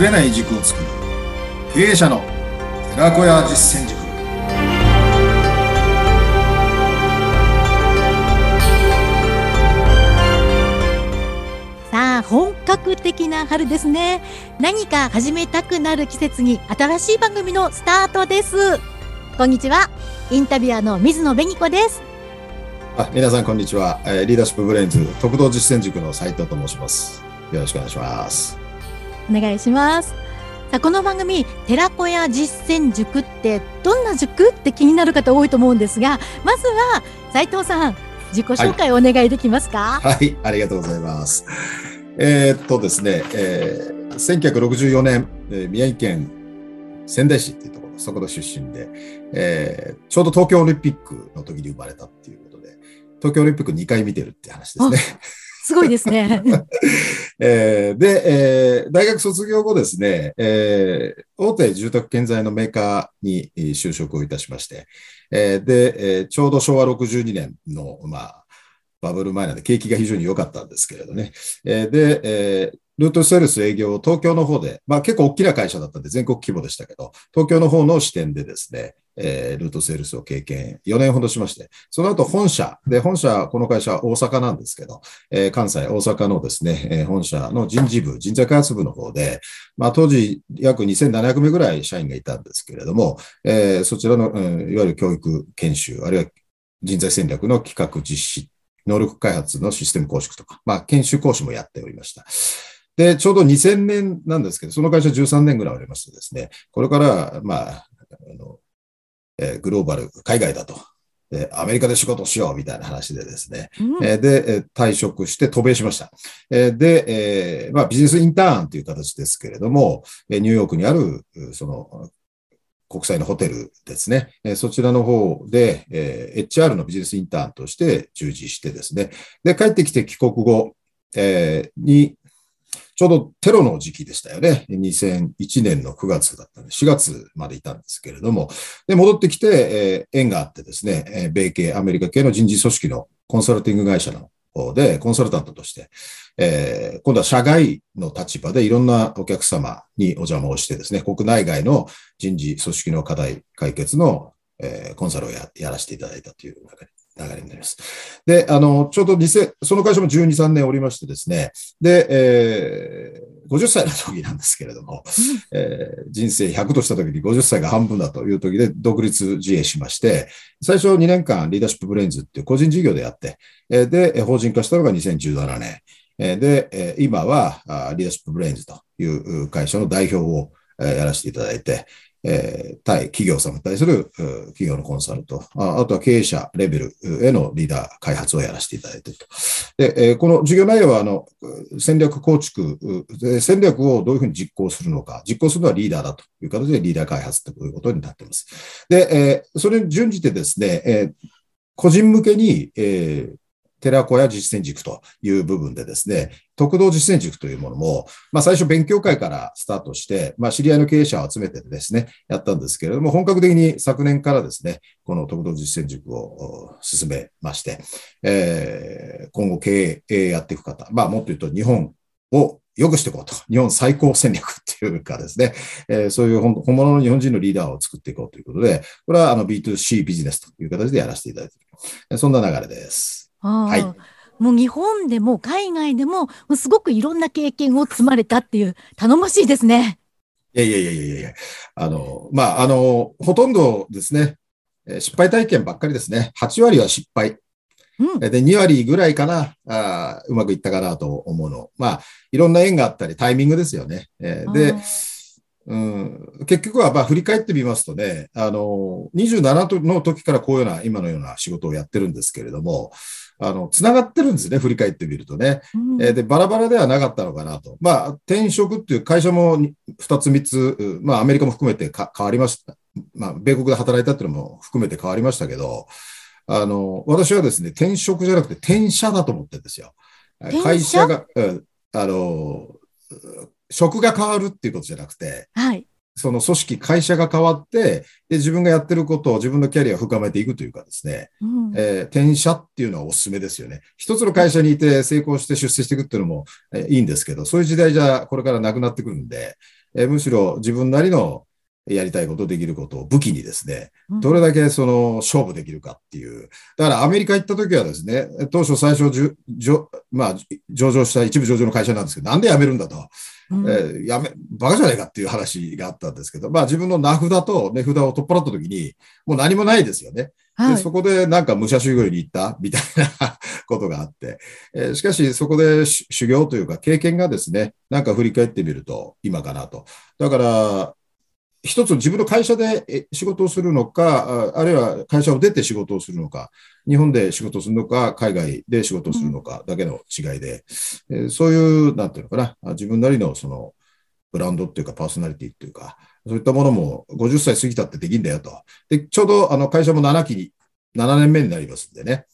ぶれない軸を作る。経営者の寺子屋実践塾。さあ本格的な春ですね。何か始めたくなる季節に新しい番組のスタートです。こんにちは。インタビュアーの水野紅子です。あ皆さんこんにちは、えーリーダーシップブレインズ特道実践塾の斉藤と申します。よろしくお願いしますお願いします。さあこの番組寺子屋実践塾ってどんな塾って気になる方多いと思うんですがまずは斉藤さん自己紹介をお願いできますか、はいありがとうございます。えーっとですね、えー1964年、えー宮城県仙台市っていうところそこの出身で、えーちょうど東京オリンピックの時に生まれたっていうことで東京オリンピック2回見てるって話ですね。すごいですね えーで、えー大学卒業後ですね、えー大手住宅建材のメーカーに就職をいたしまして、えーで、えーちょうど昭和62年の、まあ、バブル前なんで景気が非常に良かったんですけれどね。えーで、えールートセールス営業を東京の方で、まあ結構大きな会社だったんで全国規模でしたけど、東京の方の支店でですね、えールートセールスを経験。4年ほどしまして、その後本社、で、本社、この会社は大阪なんですけど、えー関西、大阪のですね、えー本社の人事部、人材開発部の方で、まあ当時約2700名ぐらい社員がいたんですけれども、えーそちらの、うんいわゆる教育研修、あるいは人材戦略の企画実施、能力開発のシステム構築とか、まあ研修講師もやっておりました。で、ちょうど2000年なんですけど、その会社13年ぐらいありましてですね、これから、まあ、あのえーグローバル、海外だと。でアメリカで仕事をしようみたいな話でですね、うんえーで、えー退職して渡米しました。えーで、えーまあ、ビジネスインターンという形ですけれども、えーニューヨークにある、うその、国際のホテルですね。えーそちらの方で、えー HR のビジネスインターンとして従事してですね。で、帰ってきて帰国後、えーに、ちょうどテロの時期でしたよね。2001年の9月だったんで、4月までいたんですけれども、で、戻ってきて、えー縁があってですね、えー米系、アメリカ系の人事組織のコンサルティング会社の方で、コンサルタントとして、えー今度は社外の立場でいろんなお客様にお邪魔をしてですね、国内外の人事組織の課題解決の、えーコンサルをやらせていただいたという流れ流れになります。で、あの、ちょうど2000、その会社も12、3年おりましてですね、で、えー50歳の時なんですけれども、えー人生100とした時に50歳が半分だという時で独立自営しまして、最初2年間リーダーシップブレインズっていう個人事業でやって、えーで、えー法人化したのが2017年。えーで、えー今はリーダーシップブレインズというう会社の代表をえーやらせていただいて、えー対企業様に対する企業のコンサルと、ああとは経営者レベルへのリーダー開発をやらせていただいていると。で、えーこの授業内容は、あの、戦略構築、戦略をどういうふうに実行するのか、実行するのはリーダーだという形でリーダー開発ということになっています。で、えーそれに準じてですね、え個人向けに、えー寺子屋実践塾という部分でですね、特道実践塾というものも、まあ最初勉強会からスタートして、まあ知り合いの経営者を集めてですね、やったんですけれども、本格的に昨年からですね、この特道実践塾を進めまして、えー今後経営やっていく方、まあもっと言うと日本を良くしていこうと。日本最高戦略っていうかですね、えーそういう本本物の日本人のリーダーを作っていこうということで、これはあの B2C ビジネスという形でやらせていただいている。そんな流れです。はいもう日本でも海外でももうすごくいろんな経験を積まれたっていう頼もしいですね。いやいやいやいやいやあの、まあ、あの、ほとんどですね、えー失敗体験ばっかりですね。8割は失敗。うん。で、2割ぐらいかな、あーうまくいったかなと思うの。まあ、いろんな縁があったり、タイミングですよね。えーであ、うん、結局は、まあ、振り返ってみますとね、あの、27の時からこういうような、今のような仕事をやってるんですけれども、あの、つながってるんですね、振り返ってみるとね。うんえーで、バラバラではなかったのかなと。まあ、転職っていう会社も2つ3つ、うまあ、アメリカも含めてか変わりました。まあ、米国で働いたっていうのも含めて変わりましたけど、あの、私はですね、転職じゃなくて転社だと思ってるんですよ。会社が、うんあの、職が変わるっていうことじゃなくて、はい。その組織、会社が変わって、で、自分がやってることを自分のキャリアを深めていくというかですね、うんえー転社っていうのはお勧めですよね。一つの会社にいて成功して出世していくっていうのも、えーいいんですけど、そういう時代じゃこれからなくなってくるんで、えむしろ自分なりのやりたいこと、できることを武器にですね、どれだけその勝負できるかっていう。だからアメリカ行った時はですね、当初最初じゅじょ、まあ、上場した一部上場の会社なんですけど、なんで辞めるんだと。うん、えー、やめ、バカじゃないかっていう話があったんですけど、まあ自分の名札と値札を取っ払った時に、もう何もないですよね。はい、でそこでなんか武者修行に行った？みたいなことがあって、えー、しかしそこで修行というか経験がですね、なんか振り返ってみると今かなと。だから、一つ自分の会社で仕事をするのか、あるいは会社を出て仕事をするのか、日本で仕事をするのか、海外で仕事をするのかだけの違いで、うん、そういう、なんていうのかな、自分なりのそのブランドっていうかパーソナリティっていうか、そういったものも50歳過ぎたってできんだよと。で、ちょうどあの会社も7期に、7年目になりますんでね、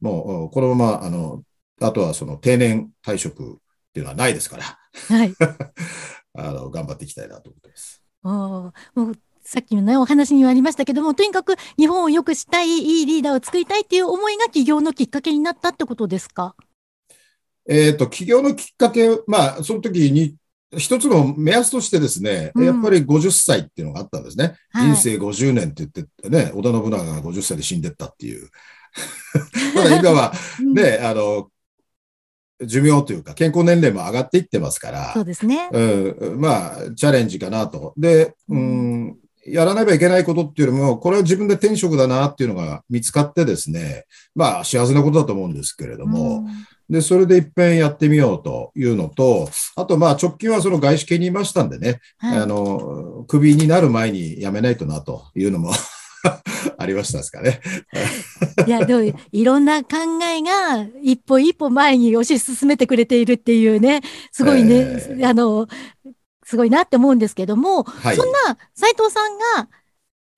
もうこのまま、あの、あとはその定年退職っていうのはないですから、はい。あの、頑張っていきたいなと思ってます。もうさっきのね、お話にもありましたけども、とにかく日本を良くしたい、いいリーダーを作りたいっていう思いが起業のきっかけになったってことですか？えっ、と、起業のきっかけ、まあ、その時に、一つの目安としてですね、うん、やっぱり50歳っていうのがあったんですね。はい、人生50年って言ってね、織田信長が50歳で死んでったっていう。た だ今はね、うん、あの、寿命というか健康年齢も上がっていってますから、そうですね。うん、まあ、チャレンジかなと。で、うん、やらなきゃいけないことっていうよりも、これは自分で転職だなっていうのが見つかってですね、まあ、幸せなことだと思うんですけれども、で、それで一遍やってみようというのと、あと、まあ、直近はその外資系にいましたんでね、はい、あの、クビになる前に辞めないとなというのも ありましたですかね。いや、でも、いろんな考えが一歩一歩前に推し進めてくれているっていうね、すごいね、えー、あの、すごいなって思うんですけども、はい、そんな斉藤さんが、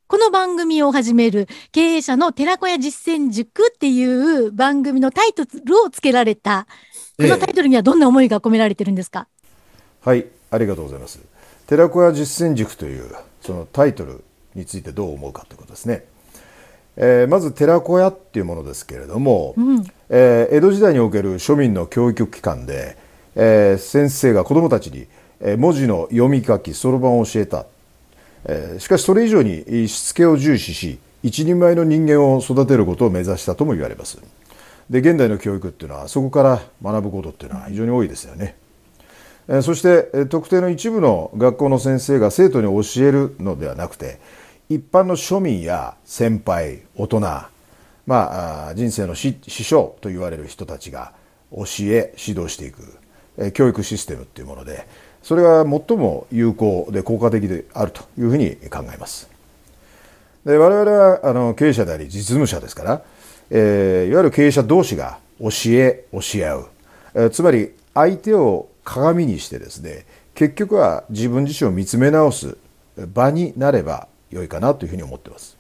この番組を始める経営者の寺子屋実践塾っていう番組のタイトルをつけられた、このタイトルにはどんな思いが込められてるんですか、えー、はい、ありがとうございます。寺子屋実践塾というそのタイトルについてどう思うかということですね。えー、まず寺子屋っていうものですけれども、うん、えー、江戸時代における庶民の教育機関で、えー、先生が子どもたちに文字の読み書きそろばんを教えた、えー、しかしそれ以上にしつけを重視し一人前の人間を育てることを目指したとも言われます。で現代の教育っていうのはそこから学ぶことっていうのは非常に多いですよね、えー、そして特定の一部の学校の先生が生徒に教えるのではなくて一般の庶民や先輩大人まあ人生の師匠と言われる人たちが教え指導していく教育システムっていうものでそれが最も有効で効果的であるというふうに考えます。で我々はあの経営者であり実務者ですから、えー、いわゆる経営者同士が教え教え合う、えー、つまり相手を鏡にしてですね結局は自分自身を見つめ直す場になれば良いかなというふうに思ってます。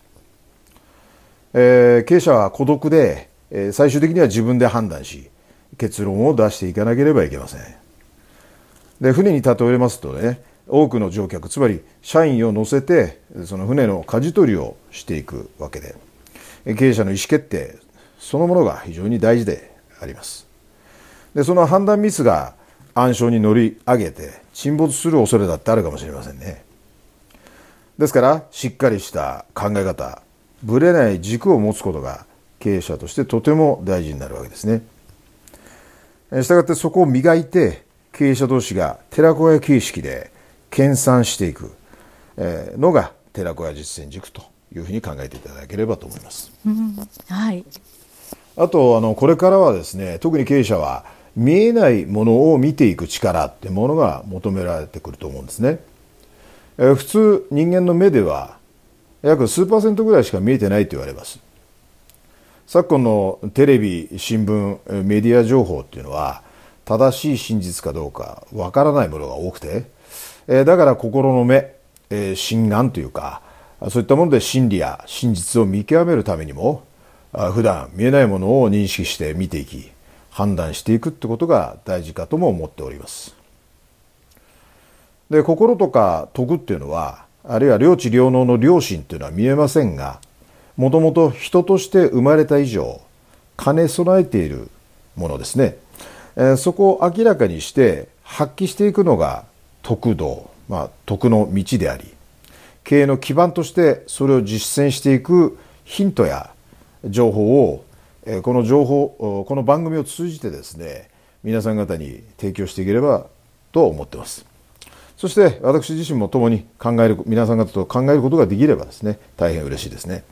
えー、経営者は孤独で、えー、最終的には自分で判断し結論を出していかなければいけません。で船に例えますとね多くの乗客つまり社員を乗せてその船の舵取りをしていくわけで経営者の意思決定そのものが非常に大事でありますでその判断ミスが暗礁に乗り上げて沈没する恐れだってあるかもしれませんねですからしっかりした考え方ぶれない軸を持つことが経営者としてとても大事になるわけですね。したがってそこを磨いて経営者同士が寺子屋形式で研鑽していくのが寺子屋実践塾というふうに考えていただければと思います。うん、はい。あとあのこれからはですね特に経営者は見えないものを見ていく力ってものが求められてくると思うんですね。普通人間の目では約数パーセントぐらいしか見えてないと言われます。昨今のテレビ新聞メディア情報っていうのは正しい真実かどうかわからないものが多くてだから心の目心眼というかそういったもので真理や真実を見極めるためにも普段見えないものを認識して見ていき判断していくってことが大事かとも思っております。で心とか徳っていうのはあるいは領地領能の良心っていうのは見えませんがもともと人として生まれた以上兼ね備えているものですね、えー、そこを明らかにして発揮していくのが徳道まあ、徳の道であり経営の基盤としてそれを実践していくヒントや情報をこの情報この番組を通じてですね皆さん方に提供していければと思ってます。そして私自身も共に考える皆さん方と考えることができればですね大変嬉しいですね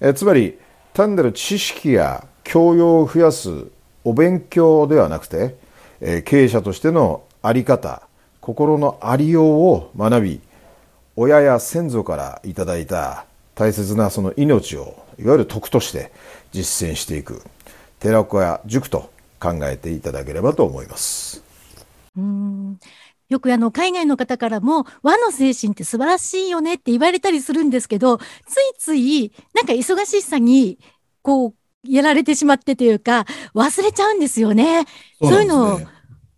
えつまり単なる知識や教養を増やすお勉強ではなくて、え経営者としての在り方心のありようを学び親や先祖からいただいた大切なその命をいわゆる徳として実践していく寺子屋塾と考えていただければと思います。うんよくあの海外の方からも和の精神って素晴らしいよねって言われたりするんですけどついついなんか忙しさにこうやられてしまってというか忘れちゃうんですよね。そう、ね,、いうのを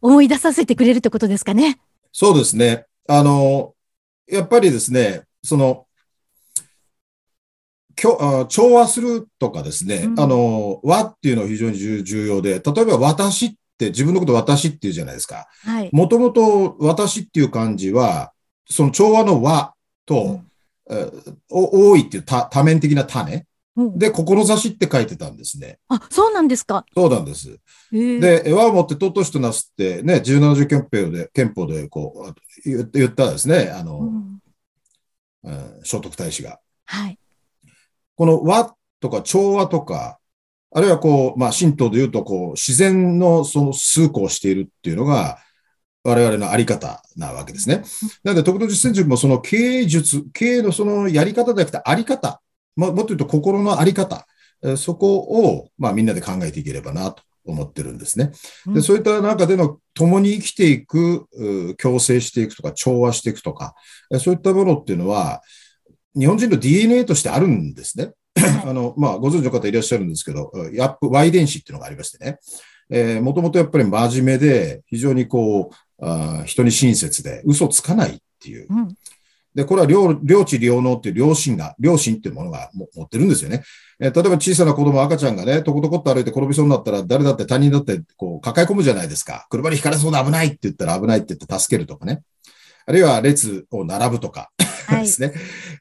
思い出させてくれるってことですかね。そうですね。あの、やっぱりですね、その、調和するとかですね、うん、あの、和っていうのは非常に重要で、例えば私って自分のこと私っていうじゃないですか。もともと私っていう漢字は、その調和の和と、うん、多いっていう多多面的な種。で、志って書いてたんですね。あ、そうなんですか。そうなんです。で、和をもって尊しとなすって、ね、17条憲法で、憲法でこう言言ったですね、あの、うんうん、聖徳太子が。はい。この和とか調和とか、あるいはこう、まあ、神道で言うと、こう、自然のその崇行しているっていうのが、我々のあり方なわけですね。なので、徳の実践塾もその経営術、経営のそのやり方じゃなくてあり方、もっと言うと心のあり方、そこを、まあ、みんなで考えていければなと思ってるんですね。でそういった中での共に生きていく、共生していくとか、調和していくとか、そういったものっていうのは、日本人の DNA としてあるんですね。あの、まあ、ご存知の方いらっしゃるんですけど、ヤップ Y 電子っていうのがありましてね。えー、もともとやっぱり真面目で、非常にこう、あ人に親切で、嘘つかないっていう、うん、で、これは領領地領能っていう良心が、良心っていうものが持ってるんですよね。えー、例えば小さな子供、赤ちゃんがね、とことこっと歩いて転びそうになったら、誰だって他人だってこう抱え込むじゃないですか。車にひかれそうで危ないって言ったら危ないって言って助けるとかね。あるいは列を並ぶとかですね。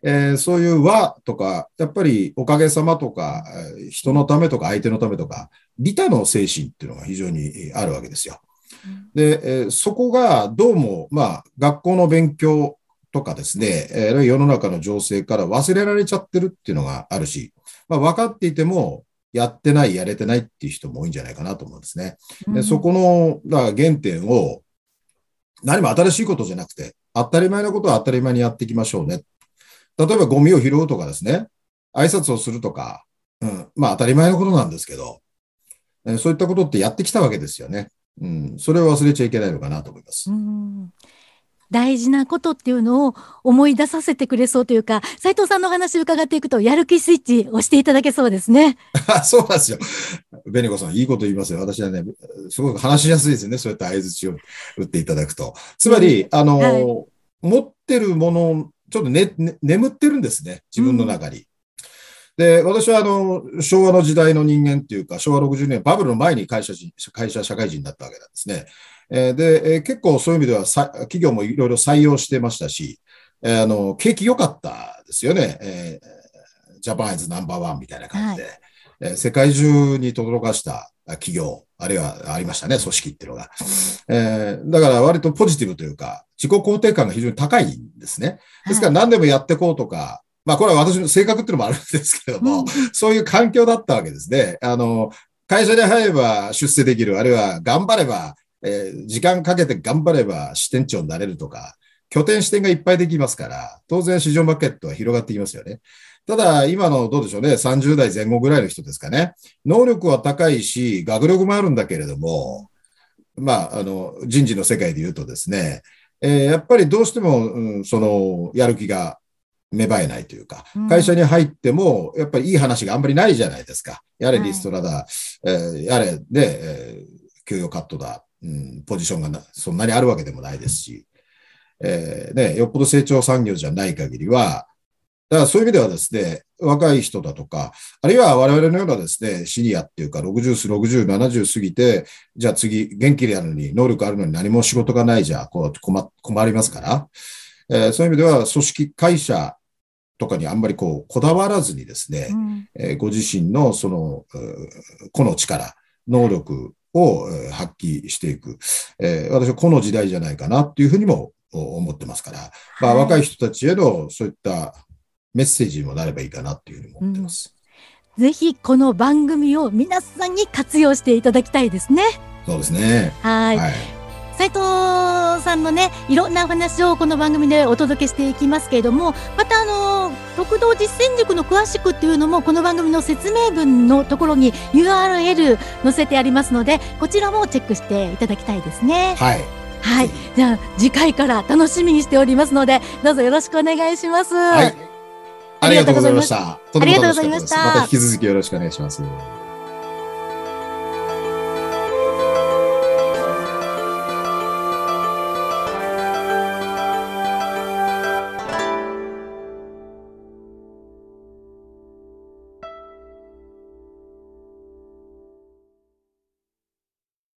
えー、そういう和とか、やっぱりおかげさまとか、人のためとか相手のためとか、利他の精神っていうのが非常にあるわけですよ。で、えー、そこがどうも、まあ、学校の勉強とかですね、えー、世の中の情勢から忘れられちゃってるっていうのがあるし、まあ、分かっていても、やってない、やれてないっていう人も多いんじゃないかなと思うんですね。でそこのだ原点を、何も新しいことじゃなくて、当たり前のことは当たり前にやっていきましょうね。例えばゴミを拾うとかですね、挨拶をするとか、うん、まあ当たり前のことなんですけど、えそういったことってやってきたわけですよね。うん、それを忘れちゃいけないのかなと思います。うん大事なことっていうのを思い出させてくれそうというか、斉藤さんの話を伺っていくと、やる気スイッチ押していただけそうですね。そうなんですよ。ベネコさん、いいこと言いますよ。私はね、すごく話しやすいですよね。そうやって合図を打っていただくと。つまり、あの、はい、持ってるもの、ちょっとね、ね、眠ってるんですね。自分の中に。うんで、私はあの、昭和の時代の人間っていうか、昭和60年、バブルの前に会社人、会社社会人だったわけなんですね。えー、で、えー、結構そういう意味では企業もいろいろ採用してましたし、えー、あの、景気良かったですよね。えー、ジャパンイズナンバーワンみたいな感じで、はい、えー、世界中に轟かした企業、あるいはありましたね、組織っていうのが。えー、だから割とポジティブというか、自己肯定感が非常に高いんですね。ですから何でもやっていこうとか、まあこれは私の性格っていうのもあるんですけども、そういう環境だったわけですね。あの、会社に入れば出世できる、あるいは頑張ればえー、時間かけて頑張れば支店長になれるとか、拠点支店がいっぱいできますから、当然市場マーケットは広がってきますよね。ただ、今のどうでしょうね、30代前後ぐらいの人ですかね。能力は高いし、学力もあるんだけれども、まあ、あの、人事の世界で言うとですね、えー、やっぱりどうしても、うん、その、やる気が芽生えないというか、会社に入っても、やっぱりいい話があんまりないじゃないですか。やれリストラだ、はい、えー、やれで、えー、給与カットだ、うん、ポジションがなそんなにあるわけでもないですし、えーね、よっぽど成長産業じゃない限りは、だからそういう意味ではですね、若い人だとか、あるいは我々のようなですね、シニアっていうか、60、60、70過ぎて、じゃあ次、元気でやるのに、能力あるのに何も仕事がないじゃ、こう困、困りますから、えー、そういう意味では、組織会社とかにあんまりこう、こだわらずにですね、うん、えー、ご自身のその、個の力、能力を発揮していく。えー、私はこの時代じゃないかなっていうふうにも思ってますから、まあ、若い人たちへのそういったメッセージにもなればいいかなっていうふうに思ってます。うん、ぜひこの番組を皆さんに活用していただきたいですね。そうですね。はい。斉藤さんのね、いろんなお話をこの番組でお届けしていきますけれども、またあの、特道実践塾の詳しくっていうのも、この番組の説明文のところに URL 載せてありますので、こちらもチェックしていただきたいですね。はい。はい。じゃあ、次回から楽しみにしておりますので、どうぞよろしくお願いします。はい。ありがとうございました。ありがとうございました。また引き続きよろしくお願いします。